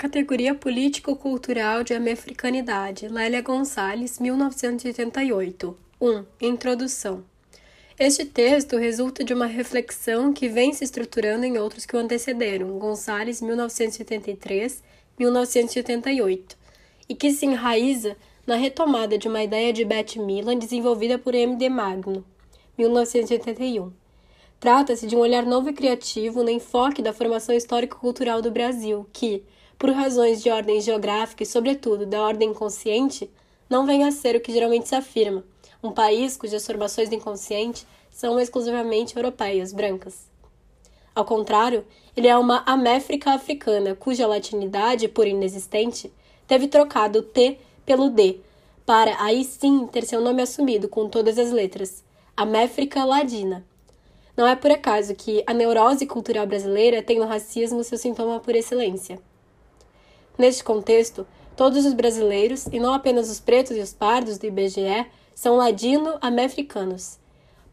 categoria político-cultural de americanidade, Lélia Gonçalves, 1988. 1. Introdução. Este texto resulta de uma reflexão que vem se estruturando em outros que o antecederam, Gonçalves, 1983, 1988, e que se enraiza na retomada de uma ideia de Beth Milan desenvolvida por M. de Magno, 1981. Trata-se de um olhar novo e criativo no enfoque da formação histórico-cultural do Brasil, que, por razões de ordem geográfica e, sobretudo, da ordem inconsciente, não vem a ser o que geralmente se afirma, um país cujas formações do inconsciente são exclusivamente europeias, brancas. Ao contrário, ele é uma améfrica africana, cuja latinidade, por inexistente, teve trocado o T pelo D, para aí sim ter seu nome assumido com todas as letras, Améfrica Ladina não é por acaso que a neurose cultural brasileira tem no racismo seu sintoma por excelência. Neste contexto, todos os brasileiros, e não apenas os pretos e os pardos do IBGE, são ladino-americanos.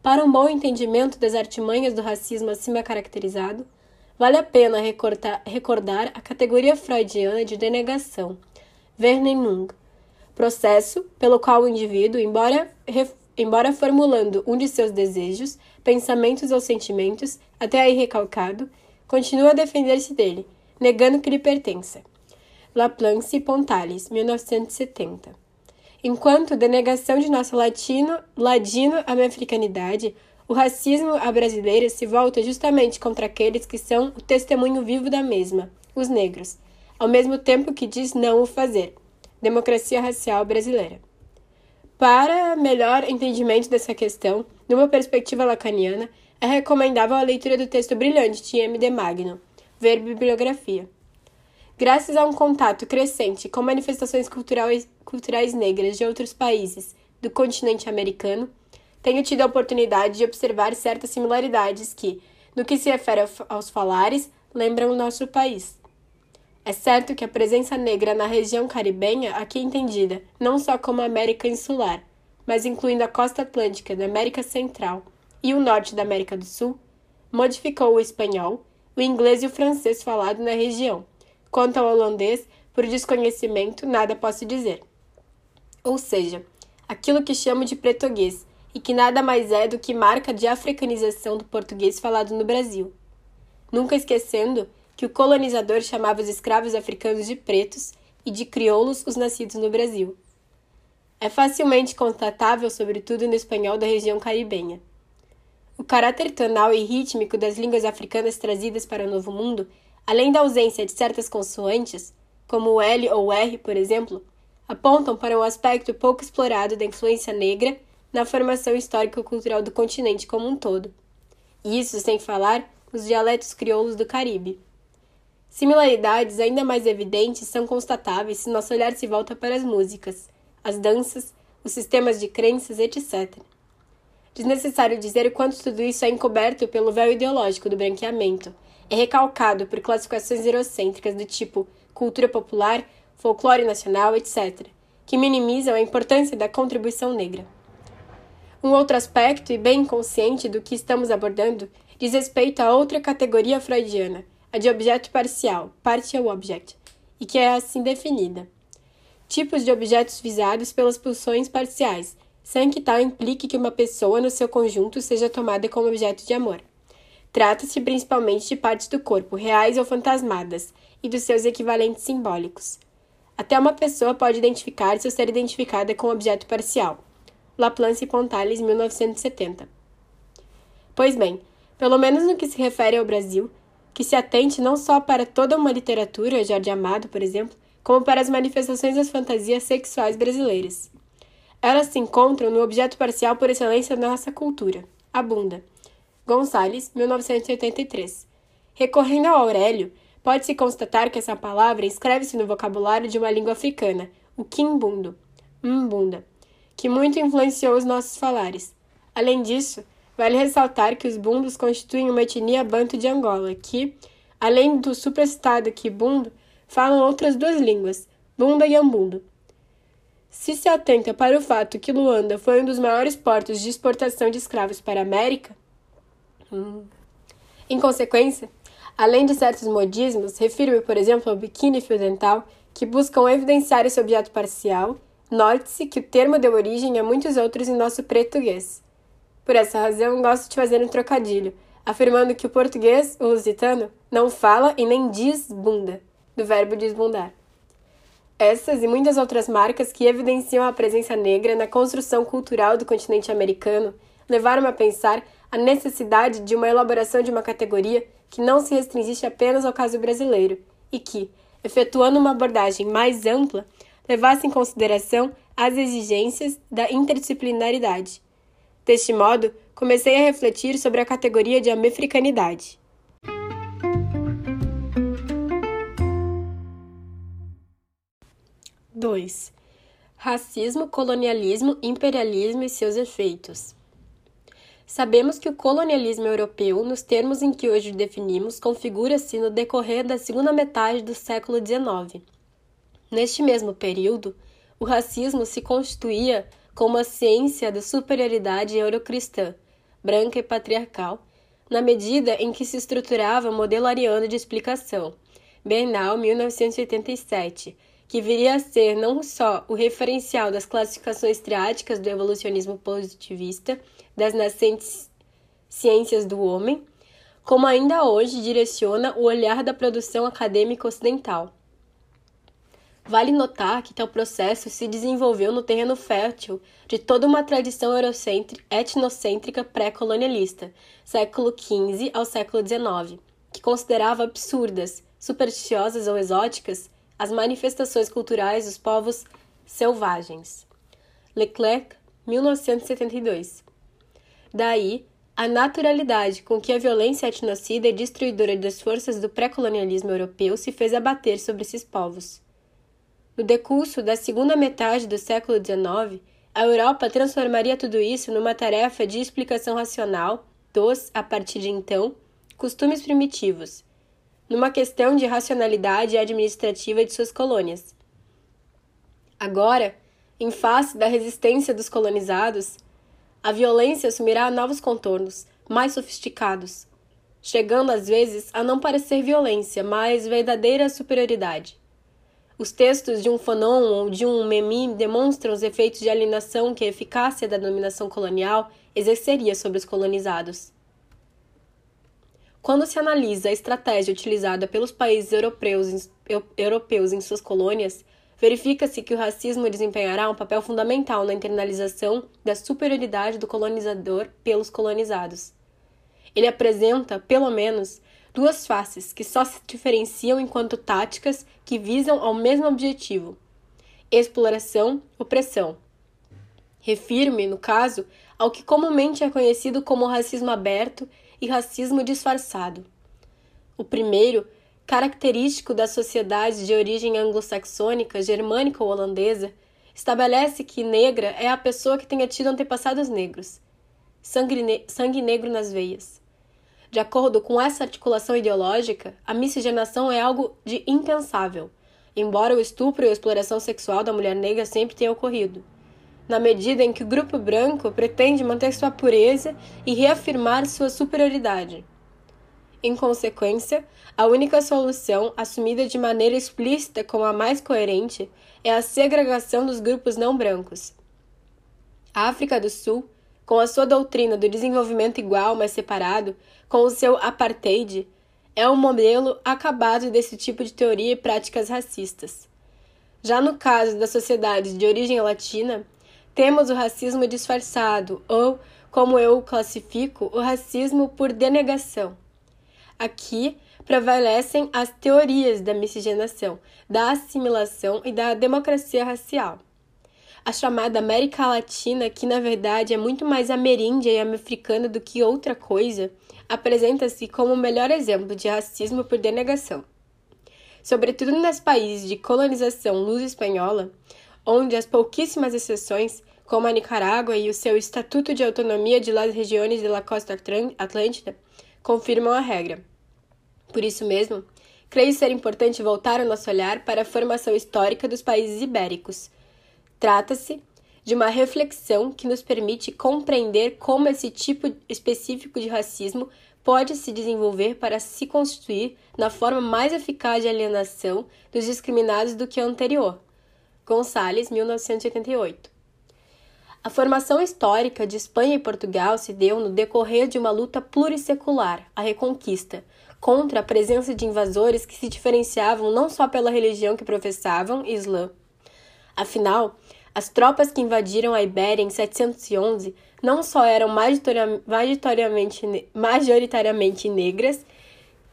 Para um bom entendimento das artimanhas do racismo acima caracterizado, vale a pena recordar a categoria freudiana de denegação, Verneinung, processo pelo qual o indivíduo, embora, embora formulando um de seus desejos, pensamentos ou sentimentos, até aí recalcado, continua a defender-se dele, negando que lhe pertença. Laplace e Pontales, 1970. Enquanto denegação de nossa latino, ladino-americanidade, o racismo à brasileira se volta justamente contra aqueles que são o testemunho vivo da mesma, os negros, ao mesmo tempo que diz não o fazer. Democracia racial brasileira. Para melhor entendimento dessa questão, numa perspectiva lacaniana, é recomendável a leitura do texto brilhante de M. de Magno, Ver Bibliografia. Graças a um contato crescente com manifestações culturais, culturais negras de outros países do continente americano, tenho tido a oportunidade de observar certas similaridades que, no que se refere aos falares, lembram o nosso país. É certo que a presença negra na região caribenha, aqui entendida não só como América Insular, mas incluindo a costa atlântica da América Central e o norte da América do Sul, modificou o espanhol, o inglês e o francês falado na região. Quanto ao holandês, por desconhecimento, nada posso dizer. Ou seja, aquilo que chamo de português e que nada mais é do que marca de africanização do português falado no Brasil. Nunca esquecendo que o colonizador chamava os escravos africanos de pretos e de crioulos os nascidos no Brasil é facilmente constatável, sobretudo no espanhol da região caribenha. O caráter tonal e rítmico das línguas africanas trazidas para o Novo Mundo, além da ausência de certas consoantes, como o L ou R, por exemplo, apontam para um aspecto pouco explorado da influência negra na formação histórico-cultural do continente como um todo. Isso sem falar os dialetos crioulos do Caribe. Similaridades ainda mais evidentes são constatáveis se nosso olhar se volta para as músicas as danças, os sistemas de crenças, etc. Desnecessário dizer o quanto tudo isso é encoberto pelo véu ideológico do branqueamento, é recalcado por classificações eurocêntricas do tipo cultura popular, folclore nacional, etc., que minimizam a importância da contribuição negra. Um outro aspecto, e bem consciente do que estamos abordando, diz respeito a outra categoria freudiana, a de objeto parcial, partial object, e que é assim definida tipos de objetos visados pelas pulsões parciais, sem que tal implique que uma pessoa no seu conjunto seja tomada como objeto de amor. Trata-se principalmente de partes do corpo, reais ou fantasmadas, e dos seus equivalentes simbólicos. Até uma pessoa pode identificar-se ou ser identificada com um objeto parcial. Laplace e Pontales, 1970. Pois bem, pelo menos no que se refere ao Brasil, que se atente não só para toda uma literatura, Jorge Amado, por exemplo, como para as manifestações das fantasias sexuais brasileiras. Elas se encontram no objeto parcial por excelência da nossa cultura, a bunda. Gonçalves, 1983. Recorrendo ao Aurélio, pode-se constatar que essa palavra escreve-se no vocabulário de uma língua africana, o quimbundo, mbunda, que muito influenciou os nossos falares. Além disso, vale ressaltar que os bundos constituem uma etnia banto de Angola, que, além do supracitado quibundo, falam outras duas línguas, Bunda e Ambundo. Se se atenta para o fato que Luanda foi um dos maiores portos de exportação de escravos para a América, hum. em consequência, Além de certos modismos, refiro-me, por exemplo, ao biquíni fio dental, que buscam evidenciar esse objeto parcial. Note-se que o termo deu origem a muitos outros em nosso português. Por essa razão, gosto de fazer um trocadilho, afirmando que o português, o lusitano, não fala e nem diz bunda, do verbo desbundar. Essas e muitas outras marcas que evidenciam a presença negra na construção cultural do continente americano levaram-me a pensar a necessidade de uma elaboração de uma categoria que não se restringisse apenas ao caso brasileiro e que, efetuando uma abordagem mais ampla, levasse em consideração as exigências da interdisciplinaridade. Deste modo, comecei a refletir sobre a categoria de americanidade. Dois. Racismo, colonialismo, imperialismo e seus efeitos. Sabemos que o colonialismo europeu, nos termos em que hoje o definimos, configura-se no decorrer da segunda metade do século XIX. Neste mesmo período, o racismo se constituía como a ciência da superioridade eurocristã, branca e patriarcal, na medida em que se estruturava o modelo ariano de explicação, Bernal, 1987, que viria a ser não só o referencial das classificações triáticas do evolucionismo positivista, das nascentes ciências do homem, como ainda hoje direciona o olhar da produção acadêmica ocidental. Vale notar que tal processo se desenvolveu no terreno fértil de toda uma tradição etnocêntrica pré-colonialista, século XV ao século XIX, que considerava absurdas, supersticiosas ou exóticas as manifestações culturais dos povos selvagens. Leclerc, 1972. Daí, a naturalidade com que a violência etnocida e destruidora das forças do pré-colonialismo europeu se fez abater sobre esses povos. No decurso da segunda metade do século XIX, a Europa transformaria tudo isso numa tarefa de explicação racional dos, a partir de então, costumes primitivos, numa questão de racionalidade administrativa de suas colônias. Agora, em face da resistência dos colonizados, a violência assumirá novos contornos, mais sofisticados, chegando às vezes a não parecer violência, mas verdadeira superioridade. Os textos de um Fanon ou de um Memmi demonstram os efeitos de alienação que a eficácia da dominação colonial exerceria sobre os colonizados. Quando se analisa a estratégia utilizada pelos países europeus, europeus em suas colônias, verifica-se que o racismo desempenhará um papel fundamental na internalização da superioridade do colonizador pelos colonizados. Ele apresenta, pelo menos, duas faces que só se diferenciam enquanto táticas que visam ao mesmo objetivo: exploração, opressão. Refiro-me, no caso, ao que comumente é conhecido como racismo aberto e racismo disfarçado. O primeiro, característico da sociedade de origem anglo-saxônica, germânica ou holandesa, estabelece que negra é a pessoa que tenha tido antepassados negros, sangue, ne sangue negro nas veias. De acordo com essa articulação ideológica, a miscigenação é algo de impensável, embora o estupro e a exploração sexual da mulher negra sempre tenham ocorrido na medida em que o grupo branco pretende manter sua pureza e reafirmar sua superioridade. Em consequência, a única solução, assumida de maneira explícita como a mais coerente, é a segregação dos grupos não brancos. A África do Sul, com a sua doutrina do desenvolvimento igual, mas separado, com o seu apartheid, é um modelo acabado desse tipo de teoria e práticas racistas. Já no caso das sociedades de origem latina, temos o racismo disfarçado, ou, como eu o classifico, o racismo por denegação. Aqui prevalecem as teorias da miscigenação, da assimilação e da democracia racial. A chamada América Latina, que na verdade é muito mais ameríndia e africana do que outra coisa, apresenta-se como o melhor exemplo de racismo por denegação. Sobretudo nos países de colonização luso-espanhola, onde as pouquíssimas exceções como a Nicarágua e o seu Estatuto de Autonomia de las Regiones de la Costa Atlântica, confirmam a regra. Por isso mesmo, creio ser importante voltar o nosso olhar para a formação histórica dos países ibéricos. Trata-se de uma reflexão que nos permite compreender como esse tipo específico de racismo pode se desenvolver para se constituir na forma mais eficaz de alienação dos discriminados do que a anterior. Gonçalves, 1988. A formação histórica de Espanha e Portugal se deu no decorrer de uma luta plurissecular, a Reconquista, contra a presença de invasores que se diferenciavam não só pela religião que professavam, Islã. Afinal, as tropas que invadiram a Ibéria em 711 não só eram majoritariamente, negras,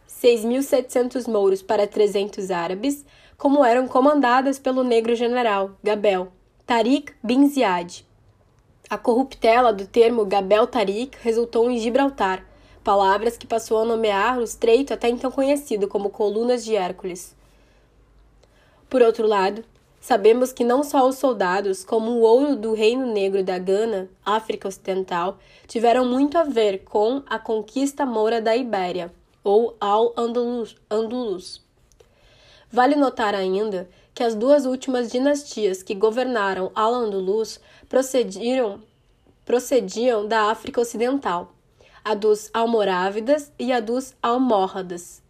6.700 mouros para 300 árabes, como eram comandadas pelo negro general Gabel, Tariq bin Ziad. A corruptela do termo Gabel Tariq resultou em Gibraltar, palavras que passou a nomear o estreito até então conhecido como Colunas de Hércules. Por outro lado, Sabemos que não só os soldados, como o ouro do Reino Negro da Gana, África Ocidental, tiveram muito a ver com a conquista moura da Ibéria, ou Al-Andalus. Vale notar ainda que as duas últimas dinastias que governaram Al-Andalus procediam, procediam da África Ocidental, a dos Almorávidas e a dos Almorradas.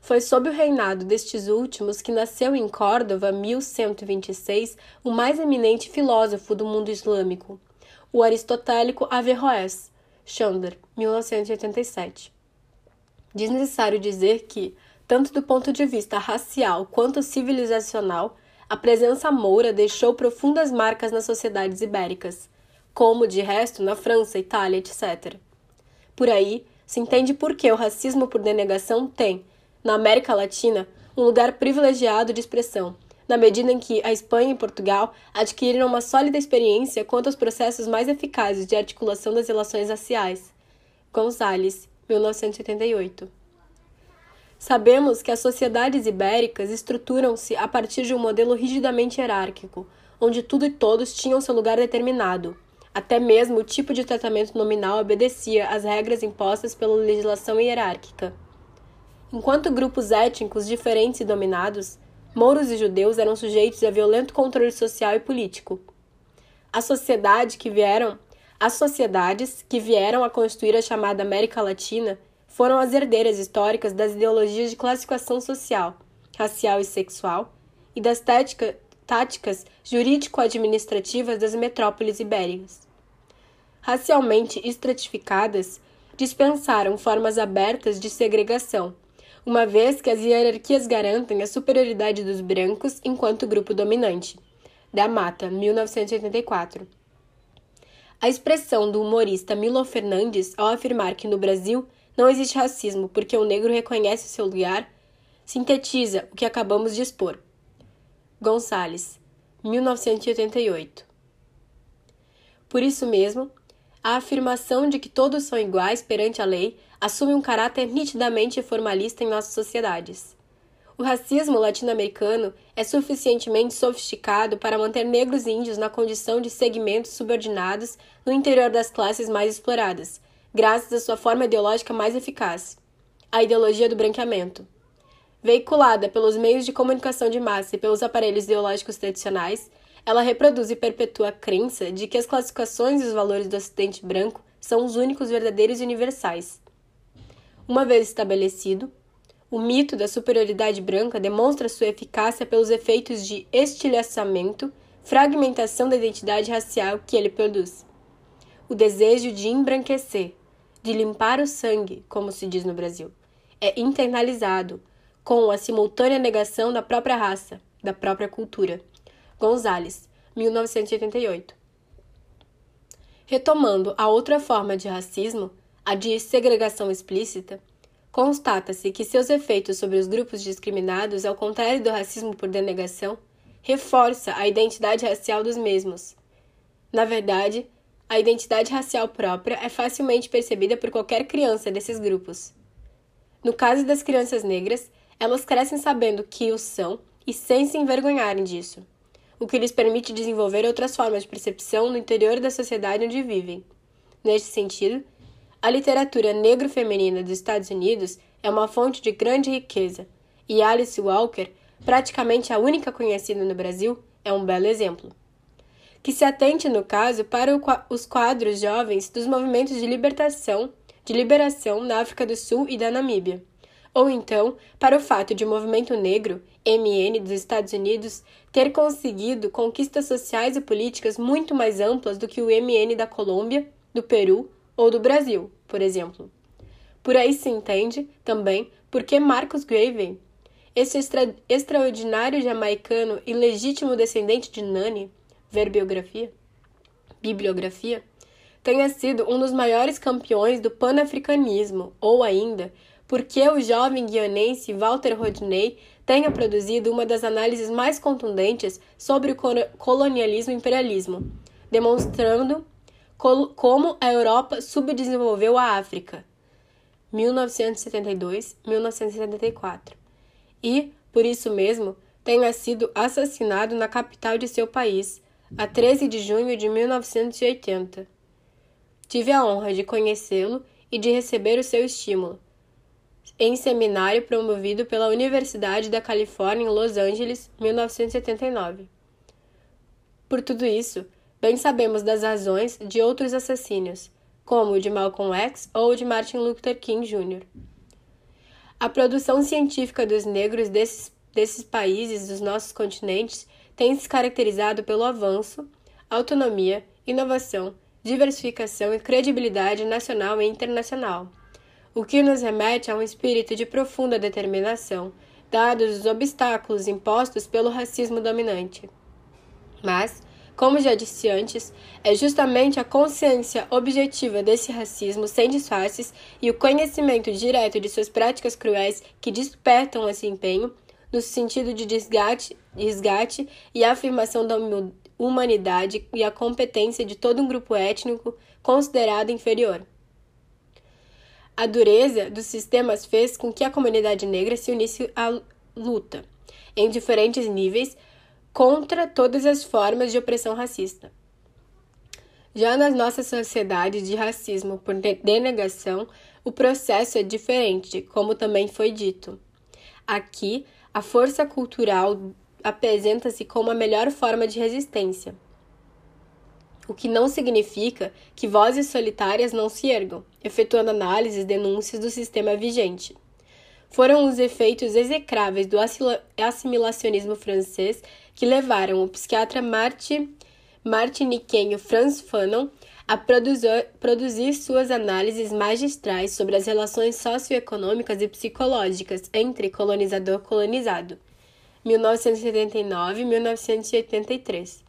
Foi sob o reinado destes últimos que nasceu em Córdoba, 1126, o mais eminente filósofo do mundo islâmico, o aristotélico Averroes, Chandler, 1987. Desnecessário dizer que, tanto do ponto de vista racial quanto civilizacional, a presença moura deixou profundas marcas nas sociedades ibéricas, como, de resto, na França, Itália, etc. Por aí, se entende por que o racismo por denegação tem, na América Latina, um lugar privilegiado de expressão, na medida em que a Espanha e Portugal adquiriram uma sólida experiência quanto aos processos mais eficazes de articulação das relações raciais. Gonzales, 1988. Sabemos que as sociedades ibéricas estruturam-se a partir de um modelo rigidamente hierárquico, onde tudo e todos tinham seu lugar determinado. Até mesmo o tipo de tratamento nominal obedecia às regras impostas pela legislação hierárquica. Enquanto grupos étnicos diferentes e dominados, mouros e judeus eram sujeitos a violento controle social e político. A sociedade que vieram, as sociedades que vieram a constituir a chamada América Latina foram as herdeiras históricas das ideologias de classificação social, racial e sexual e das tática, táticas jurídico-administrativas das metrópoles ibéricas. Racialmente estratificadas, dispensaram formas abertas de segregação uma vez que as hierarquias garantem a superioridade dos brancos enquanto grupo dominante. Da Mata, 1984. A expressão do humorista Milo Fernandes ao afirmar que no Brasil não existe racismo porque o negro reconhece seu lugar sintetiza o que acabamos de expor. Gonçalves, 1988. Por isso mesmo, a afirmação de que todos são iguais perante a lei assume um caráter nitidamente formalista em nossas sociedades. O racismo latino-americano é suficientemente sofisticado para manter negros e índios na condição de segmentos subordinados no interior das classes mais exploradas, graças à sua forma ideológica mais eficaz, a ideologia do branqueamento. Veiculada pelos meios de comunicação de massa e pelos aparelhos ideológicos tradicionais, ela reproduz e perpetua a crença de que as classificações e os valores do Ocidente branco são os únicos verdadeiros e universais. Uma vez estabelecido, o mito da superioridade branca demonstra sua eficácia pelos efeitos de estilhaçamento, fragmentação da identidade racial que ele produz. O desejo de embranquecer, de limpar o sangue, como se diz no Brasil, é internalizado, com a simultânea negação da própria raça, da própria cultura. Gonzales, 1988. Retomando a outra forma de racismo, a de segregação explícita, constata-se que seus efeitos sobre os grupos discriminados, ao contrário do racismo por denegação, reforça a identidade racial dos mesmos. Na verdade, a identidade racial própria é facilmente percebida por qualquer criança desses grupos. No caso das crianças negras, elas crescem sabendo que o são e sem se envergonharem disso, o que lhes permite desenvolver outras formas de percepção no interior da sociedade onde vivem. Neste sentido, a literatura negro-feminina dos Estados Unidos é uma fonte de grande riqueza, e Alice Walker, praticamente a única conhecida no Brasil, é um belo exemplo. Que se atente, no caso, para os quadros jovens dos movimentos de libertação de liberação na África do Sul e da Namíbia. Ou então, para o fato de o movimento negro, MN, dos Estados Unidos, ter conseguido conquistas sociais e políticas muito mais amplas do que o MN da Colômbia, do Peru ou do Brasil, por exemplo. Por aí se entende, também, por que Marcus Garvey, esse extra extraordinário jamaicano e legítimo descendente de Nani, ver biografia, bibliografia, tenha sido um dos maiores campeões do panafricanismo, ou ainda, porque o jovem guionense Walter Rodney tenha produzido uma das análises mais contundentes sobre o colonialismo e imperialismo, demonstrando como a Europa subdesenvolveu a África, 1972-1974, e, por isso mesmo, tenha sido assassinado na capital de seu país, a 13 de junho de 1980. Tive a honra de conhecê-lo e de receber o seu estímulo em seminário promovido pela Universidade da Califórnia em Los Angeles, 1979. Por tudo isso, bem sabemos das razões de outros assassínios, como o de Malcolm X ou o de Martin Luther King Jr. A produção científica dos negros desses, desses países dos nossos continentes tem se caracterizado pelo avanço, autonomia, inovação, diversificação e credibilidade nacional e internacional o que nos remete a um espírito de profunda determinação, dados os obstáculos impostos pelo racismo dominante. Mas, como já disse antes, é justamente a consciência objetiva desse racismo sem disfarces e o conhecimento direto de suas práticas cruéis que despertam esse empenho no sentido de resgate e afirmação da humanidade e a competência de todo um grupo étnico considerado inferior. A dureza dos sistemas fez com que a comunidade negra se unisse à luta, em diferentes níveis, contra todas as formas de opressão racista. Já nas nossas sociedades de racismo por denegação, o processo é diferente, como também foi dito. Aqui, a força cultural apresenta-se como a melhor forma de resistência o que não significa que vozes solitárias não se ergam, efetuando análises e denúncias do sistema vigente. Foram os efeitos execráveis do assimilacionismo francês que levaram o psiquiatra Marti, martiniquenho Franz Fanon a produzir, suas análises magistrais sobre as relações socioeconômicas e psicológicas entre colonizador e colonizado, 1979-1983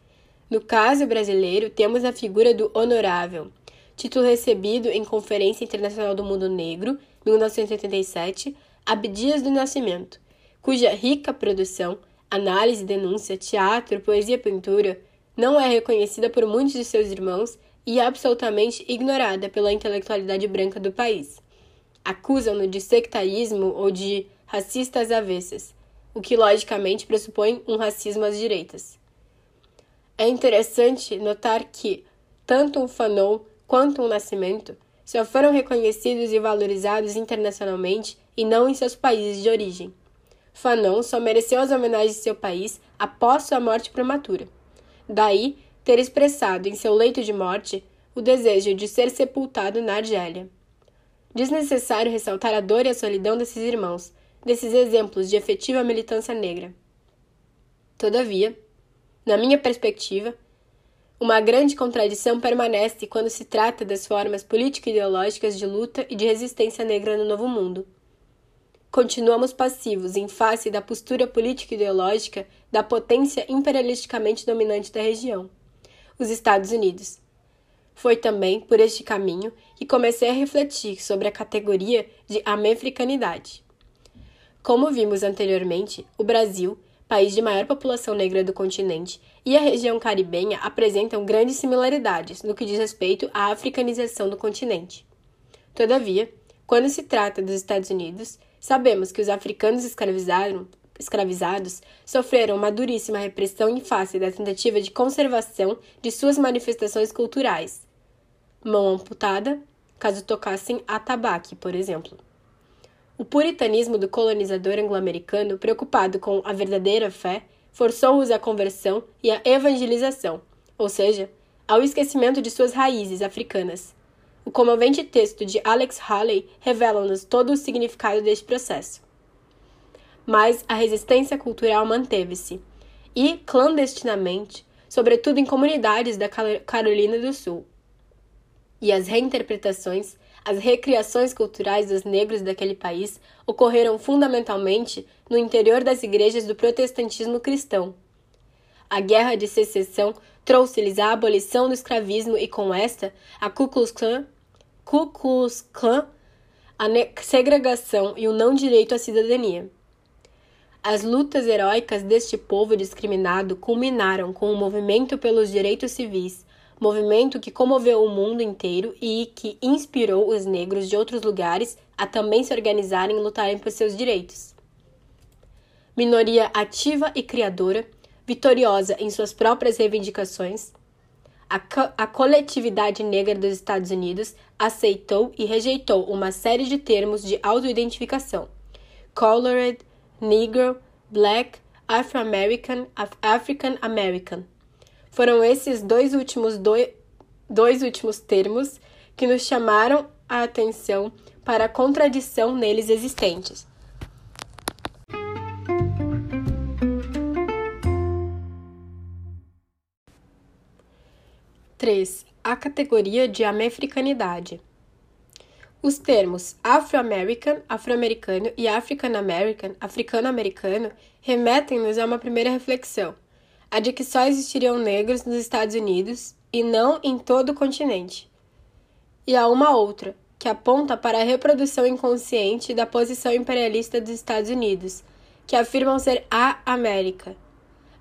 no caso brasileiro, temos a figura do Honorável, título recebido em Conferência Internacional do Mundo Negro, 1987, Abdias do Nascimento, cuja rica produção, análise, denúncia, teatro, poesia e pintura não é reconhecida por muitos de seus irmãos e absolutamente ignorada pela intelectualidade branca do país. Acusam-no de sectarismo ou de racistas avessas, o que logicamente pressupõe um racismo às direitas. É interessante notar que tanto um Fanon quanto um Nascimento só foram reconhecidos e valorizados internacionalmente e não em seus países de origem. Fanon só mereceu as homenagens de seu país após sua morte prematura. Daí ter expressado em seu leito de morte o desejo de ser sepultado na Argélia. Desnecessário ressaltar a dor e a solidão desses irmãos, desses exemplos de efetiva militância negra. Todavia, na minha perspectiva, uma grande contradição permanece quando se trata das formas político-ideológicas de luta e de resistência negra no Novo Mundo. Continuamos passivos em face da postura político-ideológica da potência imperialisticamente dominante da região, os Estados Unidos. Foi também por este caminho que comecei a refletir sobre a categoria de americanidade. Como vimos anteriormente, o Brasil país de maior população negra do continente, e a região caribenha apresentam grandes similaridades no que diz respeito à africanização do continente. Todavia, quando se trata dos Estados Unidos, sabemos que os africanos escravizados sofreram uma duríssima repressão em face da tentativa de conservação de suas manifestações culturais. Mão amputada, caso tocassem atabaque, por exemplo. O puritanismo do colonizador anglo-americano, preocupado com a verdadeira fé, forçou-os à conversão e à evangelização, ou seja, ao esquecimento de suas raízes africanas. O comovente texto de Alex Haley revela-nos todo o significado deste processo. Mas a resistência cultural manteve-se, e, clandestinamente, sobretudo em comunidades da Carolina do Sul. E as reinterpretações, as recriações culturais dos negros daquele país ocorreram fundamentalmente no interior das igrejas do protestantismo cristão. A Guerra de Secessão trouxe-lhes a abolição do escravismo e, com esta, a Ku Klux Klan, Ku Klux Klan a segregação e o não direito à cidadania. As lutas heróicas deste povo discriminado culminaram com o movimento pelos direitos civis, movimento que comoveu o mundo inteiro e que inspirou os negros de outros lugares a também se organizarem e lutarem por seus direitos. Minoria ativa e criadora, vitoriosa em suas próprias reivindicações, a, co a coletividade negra dos Estados Unidos aceitou e rejeitou uma série de termos de autoidentificação: colored, negro, black, afro-american, african american. Foram esses dois últimos, dois, últimos termos que nos chamaram a atenção para a contradição neles existentes. Três. A categoria de americanidade. Os termos Afro-American, afro-americano e African American, africano-americano, remetem-nos a uma primeira reflexão, a de que só existiriam negros nos Estados Unidos e não em todo o continente. E a uma outra, que aponta para a reprodução inconsciente da posição imperialista dos Estados Unidos, que afirmam ser a América.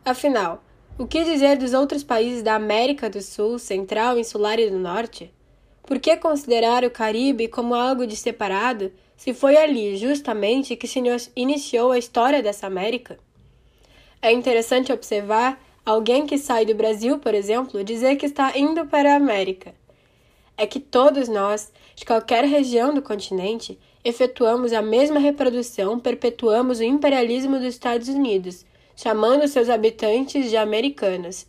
Afinal, o que dizer dos outros países da América do Sul, Central, Insular e do Norte? Por que considerar o Caribe como algo de separado se foi ali, justamente, que se iniciou a história dessa América? É interessante observar alguém que sai do Brasil, por exemplo, dizer que está indo para a América. É que todos nós, de qualquer região do continente, efetuamos a mesma reprodução, perpetuamos o imperialismo dos Estados Unidos, chamando seus habitantes de americanos.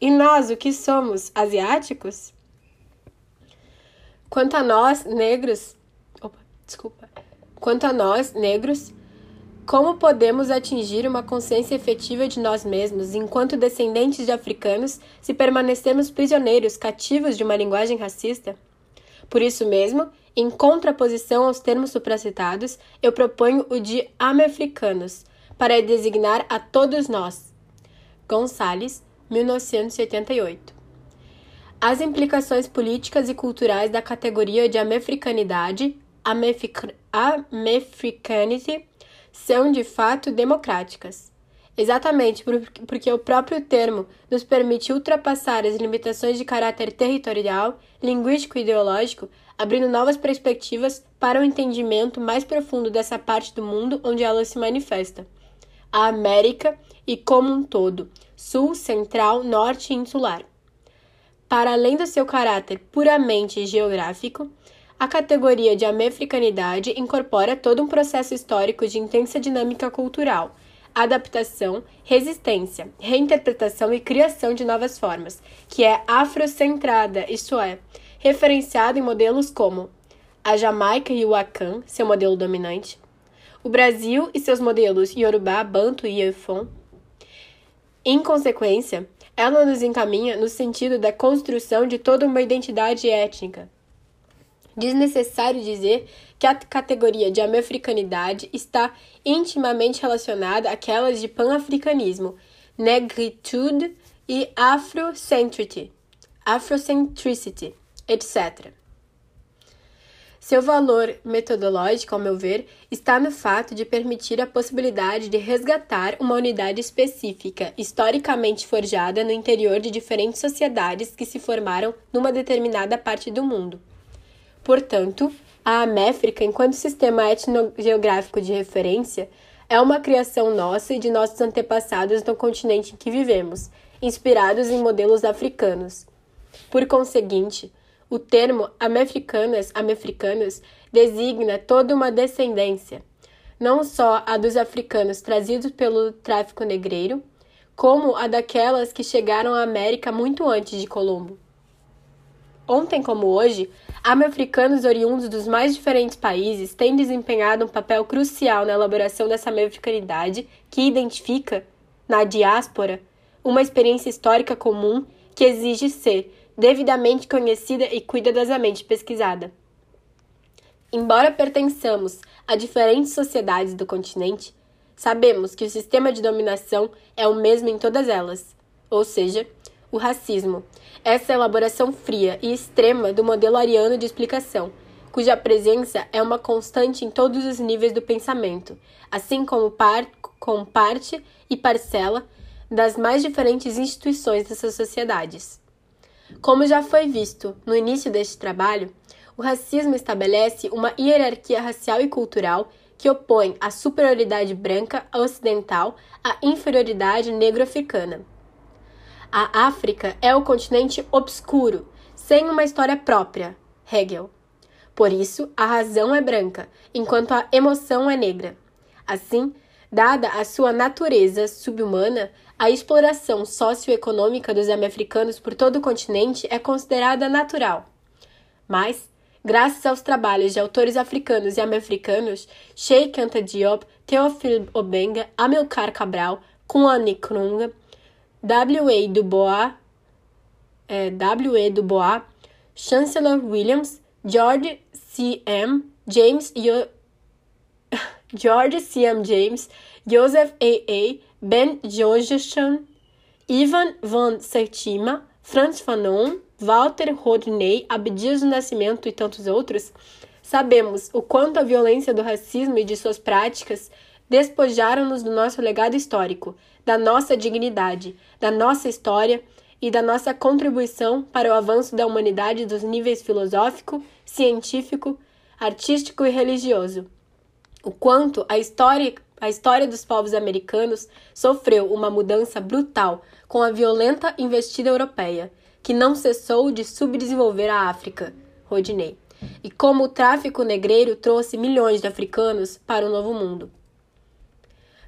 E nós, o que somos? Asiáticos? Quanto a nós, negros. Opa, desculpa. Quanto a nós, negros, como podemos atingir uma consciência efetiva de nós mesmos enquanto descendentes de africanos se permanecemos prisioneiros, cativos de uma linguagem racista? Por isso mesmo, em contraposição aos termos supracitados, eu proponho o de americanos para designar a todos nós. Gonçalves, 1988 as implicações políticas e culturais da categoria de americanidade, Americanity, são de fato democráticas. Exatamente porque o próprio termo nos permite ultrapassar as limitações de caráter territorial, linguístico e ideológico, abrindo novas perspectivas para o entendimento mais profundo dessa parte do mundo onde ela se manifesta. A América e como um todo, sul, central, norte e insular. Para além do seu caráter puramente geográfico, a categoria de americanidade incorpora todo um processo histórico de intensa dinâmica cultural, adaptação, resistência, reinterpretação e criação de novas formas, que é afrocentrada, isto é, referenciada em modelos como a Jamaica e o Akan, seu modelo dominante, o Brasil e seus modelos Yorubá, Banto e Yefon. Em consequência, ela nos encaminha no sentido da construção de toda uma identidade étnica. Desnecessário dizer que a categoria de americanidade está intimamente relacionada àquelas de panafricanismo, negritude e afrocentricity, afrocentricity, etc. Seu valor metodológico, ao meu ver, está no fato de permitir a possibilidade de resgatar uma unidade específica, historicamente forjada no interior de diferentes sociedades que se formaram numa determinada parte do mundo. Portanto, a Améfrica, enquanto sistema etnogeográfico de referência, é uma criação nossa e de nossos antepassados no continente em que vivemos, inspirados em modelos africanos. Por conseguinte, o termo americanas, americanos designa toda uma descendência, não só a dos africanos trazidos pelo tráfico negreiro, como a daquelas que chegaram à América muito antes de Colombo. Ontem como hoje, Afro-africanos oriundos dos mais diferentes países têm desempenhado um papel crucial na elaboração dessa americanidade que identifica, na diáspora, uma experiência histórica comum que exige ser devidamente conhecida e cuidadosamente pesquisada. Embora pertençamos a diferentes sociedades do continente, sabemos que o sistema de dominação é o mesmo em todas elas, ou seja, o racismo, essa elaboração fria e extrema do modelo ariano de explicação, cuja presença é uma constante em todos os níveis do pensamento, assim como par com parte e parcela das mais diferentes instituições dessas sociedades. Como já foi visto no início deste trabalho, o racismo estabelece uma hierarquia racial e cultural que opõe a superioridade branca ocidental à inferioridade negro-africana. A África é o continente obscuro, sem uma história própria, Hegel. Por isso, a razão é branca, enquanto a emoção é negra. Assim, dada a sua natureza subhumana, a exploração socioeconômica dos africanos por todo o continente é considerada natural. Mas, graças aos trabalhos de autores africanos e americanos, Sheikh Anta Diop, Théophile Obenga, Amilcar Cabral, Kwame Nkrumah, W.A. Du é, W.E. Du Bois, Chancellor Williams, George C. M. James, George C. M. James, Joseph A. A. Ben Josephson, Ivan van Sertima, Franz Fanon, Walter Rodney, Abdias do Nascimento e tantos outros, sabemos o quanto a violência do racismo e de suas práticas despojaram-nos do nosso legado histórico, da nossa dignidade, da nossa história e da nossa contribuição para o avanço da humanidade dos níveis filosófico, científico, artístico e religioso. O quanto a história, a história dos povos americanos sofreu uma mudança brutal com a violenta investida europeia, que não cessou de subdesenvolver a África, Rodney, e como o tráfico negreiro trouxe milhões de africanos para o Novo Mundo.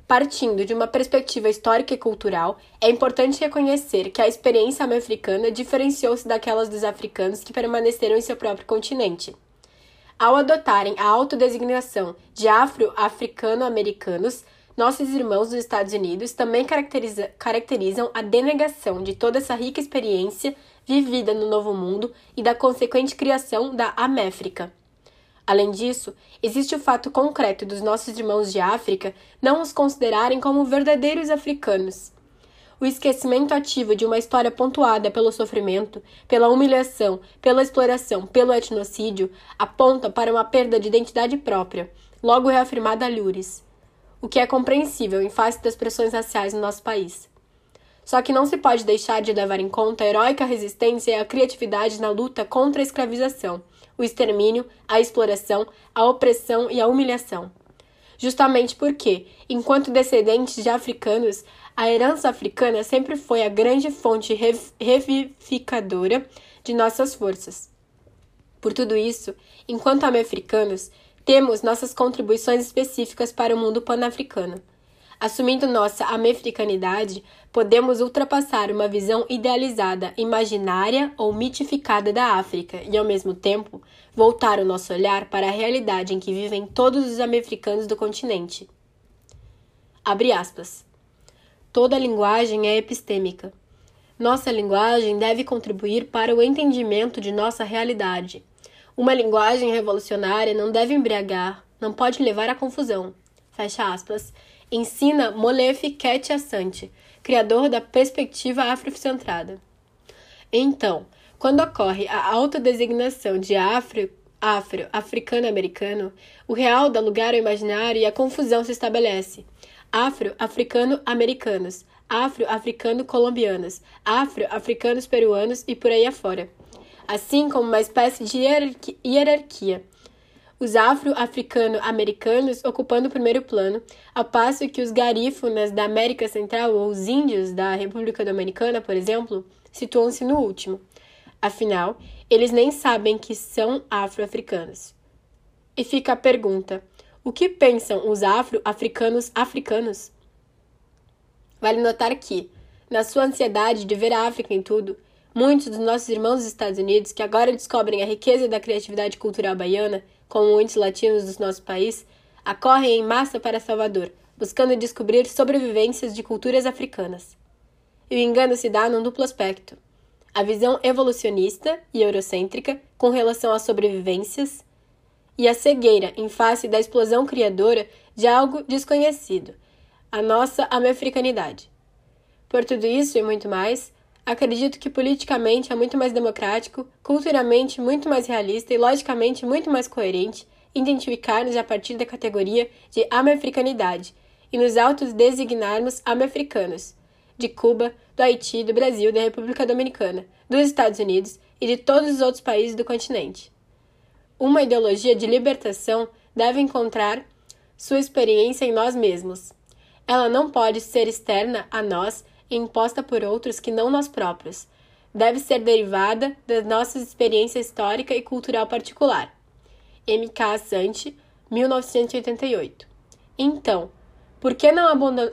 Partindo de uma perspectiva histórica e cultural, é importante reconhecer que a experiência americana diferenciou-se daquelas dos africanos que permaneceram em seu próprio continente. Ao adotarem a autodesignação de afro-africano-americanos, nossos irmãos dos Estados Unidos também caracteriza caracterizam a denegação de toda essa rica experiência vivida no Novo Mundo e da consequente criação da Améfrica. Além disso, existe o fato concreto dos nossos irmãos de África não os considerarem como verdadeiros africanos. O esquecimento ativo de uma história pontuada pelo sofrimento, pela humilhação, pela exploração, pelo etnocídio, aponta para uma perda de identidade própria, logo reafirmada a Lures, o que é compreensível em face das pressões raciais no nosso país. Só que não se pode deixar de levar em conta a heróica resistência e a criatividade na luta contra a escravização o extermínio, a exploração, a opressão e a humilhação. Justamente porque, enquanto descendentes de africanos, a herança africana sempre foi a grande fonte revivificadora de nossas forças. Por tudo isso, enquanto africanos, temos nossas contribuições específicas para o mundo pan-africano. Assumindo nossa americanidade, podemos ultrapassar uma visão idealizada, imaginária ou mitificada da África e, ao mesmo tempo, voltar o nosso olhar para a realidade em que vivem todos os americanos do continente. Abre aspas. Toda linguagem é epistêmica. Nossa linguagem deve contribuir para o entendimento de nossa realidade. Uma linguagem revolucionária não deve embriagar, não pode levar à confusão. Fecha aspas ensina Molefe Assante, criador da perspectiva afrocentrada. Então, quando ocorre a autodesignação de afro, afro, africano-americano, o real dá lugar ao imaginário e a confusão se estabelece. Afro-africano-americanos, afro-africano-colombianos, afro-africanos peruanos e por aí afora. Assim como uma espécie de hierarquia os afro-africano-americanos ocupando o primeiro plano, ao passo que os garífunas da América Central ou os índios da República Dominicana, por exemplo, situam-se no último. Afinal, eles nem sabem que são afro-africanos. E fica a pergunta: o que pensam os afro-africanos africanos? Vale notar que, na sua ansiedade de ver a África em tudo, Muitos dos nossos irmãos dos Estados Unidos, que agora descobrem a riqueza da criatividade cultural baiana, como muitos latinos do nosso país, acorrem em massa para Salvador, buscando descobrir sobrevivências de culturas africanas. E o engano se dá num duplo aspecto: a visão evolucionista e eurocêntrica com relação às sobrevivências, e a cegueira em face da explosão criadora de algo desconhecido, a nossa americanidade. Por tudo isso e muito mais, Acredito que politicamente é muito mais democrático, culturalmente muito mais realista e logicamente muito mais coerente identificar-nos a partir da categoria de americanidade e nos autos designarmos americanos de Cuba, do Haiti, do Brasil, da República Dominicana, dos Estados Unidos e de todos os outros países do continente. Uma ideologia de libertação deve encontrar sua experiência em nós mesmos. Ela não pode ser externa a nós imposta por outros que não nós próprios. Deve ser derivada da nossa experiência histórica e cultural particular. M.K. Assante, 1988. Então, por que não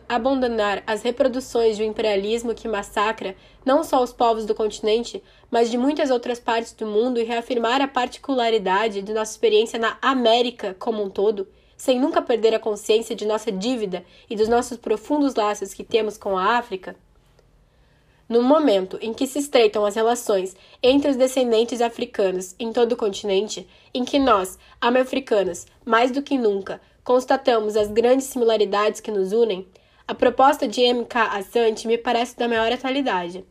abandonar as reproduções de um imperialismo que massacra não só os povos do continente, mas de muitas outras partes do mundo e reafirmar a particularidade de nossa experiência na América como um todo? sem nunca perder a consciência de nossa dívida e dos nossos profundos laços que temos com a África? No momento em que se estreitam as relações entre os descendentes africanos em todo o continente, em que nós, africanos, mais do que nunca, constatamos as grandes similaridades que nos unem, a proposta de M.K. Assante me parece da maior atualidade.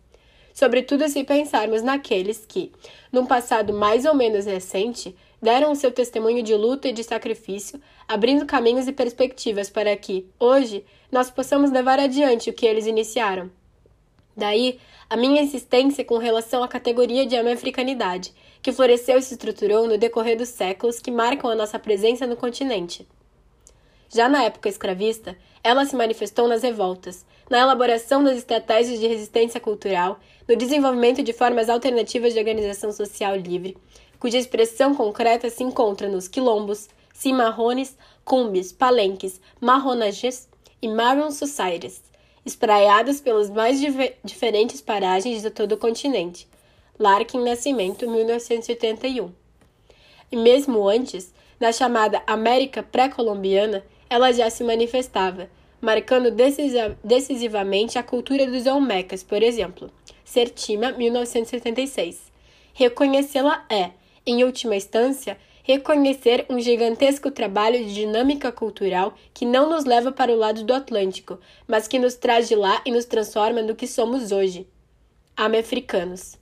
Sobretudo se pensarmos naqueles que, num passado mais ou menos recente, deram o seu testemunho de luta e de sacrifício, abrindo caminhos e perspectivas para que, hoje, nós possamos levar adiante o que eles iniciaram. Daí, a minha insistência com relação à categoria de americanidade, que floresceu e se estruturou no decorrer dos séculos que marcam a nossa presença no continente. Já na época escravista, ela se manifestou nas revoltas, na elaboração das estratégias de resistência cultural, no desenvolvimento de formas alternativas de organização social livre, cuja expressão concreta se encontra nos quilombos, cimarrones, cumbis, palenques, marronages e marron societies, espraiadas pelas mais diferentes paragens de todo o continente. Larkin Nascimento, 1981. E mesmo antes, na chamada América pré-colombiana, ela já se manifestava, marcando decisivamente a cultura dos Olmecas, por exemplo. Sertima, 1976. Reconhecê-la é, em última instância, reconhecer um gigantesco trabalho de dinâmica cultural que não nos leva para o lado do Atlântico, mas que nos traz de lá e nos transforma no que somos hoje. Americanos.